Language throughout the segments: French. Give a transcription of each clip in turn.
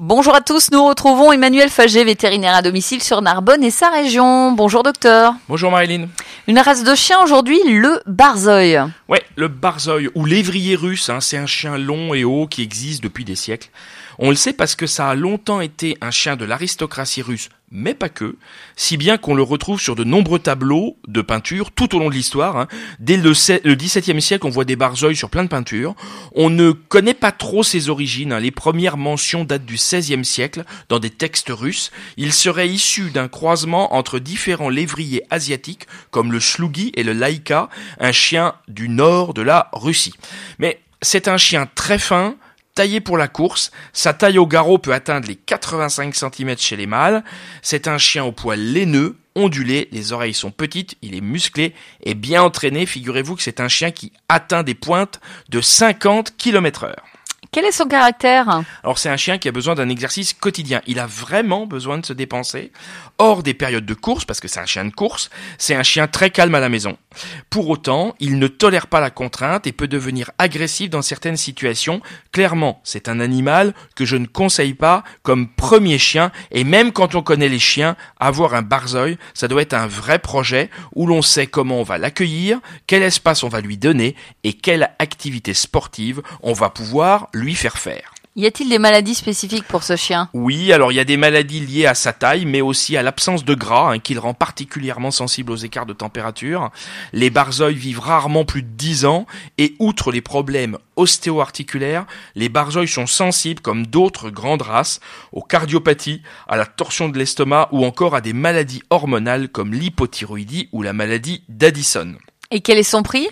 Bonjour à tous, nous retrouvons Emmanuel Fagé, vétérinaire à domicile sur Narbonne et sa région. Bonjour docteur. Bonjour Marilyn. Une race de chien aujourd'hui, le Barzeuil. Ouais, le Barzeuil ou l'évrier russe, hein, c'est un chien long et haut qui existe depuis des siècles. On le sait parce que ça a longtemps été un chien de l'aristocratie russe, mais pas que, si bien qu'on le retrouve sur de nombreux tableaux de peinture tout au long de l'histoire. Hein. Dès le, XVIIe siècle, on voit des Barzeuils sur plein de peintures. On ne connaît pas trop ses origines. Hein. Les premières mentions datent du XVIe siècle dans des textes russes. Il serait issu d'un croisement entre différents lévriers asiatiques comme le Shlugi et le Laïka, un chien du nord de la Russie. Mais c'est un chien très fin, taillé pour la course. Sa taille au garrot peut atteindre les 85 cm chez les mâles. C'est un chien au poil laineux, ondulé, les oreilles sont petites, il est musclé et bien entraîné. Figurez-vous que c'est un chien qui atteint des pointes de 50 km heure. Quel est son caractère? Alors c'est un chien qui a besoin d'un exercice quotidien. Il a vraiment besoin de se dépenser. Hors des périodes de course, parce que c'est un chien de course, c'est un chien très calme à la maison. Pour autant, il ne tolère pas la contrainte et peut devenir agressif dans certaines situations. Clairement, c'est un animal que je ne conseille pas comme premier chien. Et même quand on connaît les chiens, avoir un barzeuil, ça doit être un vrai projet où l'on sait comment on va l'accueillir, quel espace on va lui donner et quelle activité sportive on va pouvoir lui faire faire. Y a-t-il des maladies spécifiques pour ce chien? Oui, alors il y a des maladies liées à sa taille, mais aussi à l'absence de gras, hein, qui le rend particulièrement sensible aux écarts de température. Les barzeuils vivent rarement plus de 10 ans, et outre les problèmes ostéo-articulaires, les barzeuils sont sensibles, comme d'autres grandes races, aux cardiopathies, à la torsion de l'estomac, ou encore à des maladies hormonales comme l'hypothyroïdie ou la maladie d'Addison. Et quel est son prix?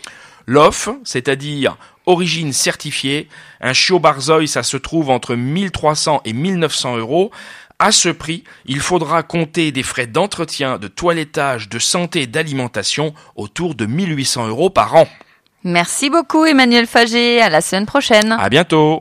L'off, c'est-à-dire origine certifiée, un chiot barzeuil, ça se trouve entre 1300 et 1900 euros. À ce prix, il faudra compter des frais d'entretien, de toilettage, de santé et d'alimentation autour de 1800 euros par an. Merci beaucoup Emmanuel Fagé, à la semaine prochaine. À bientôt.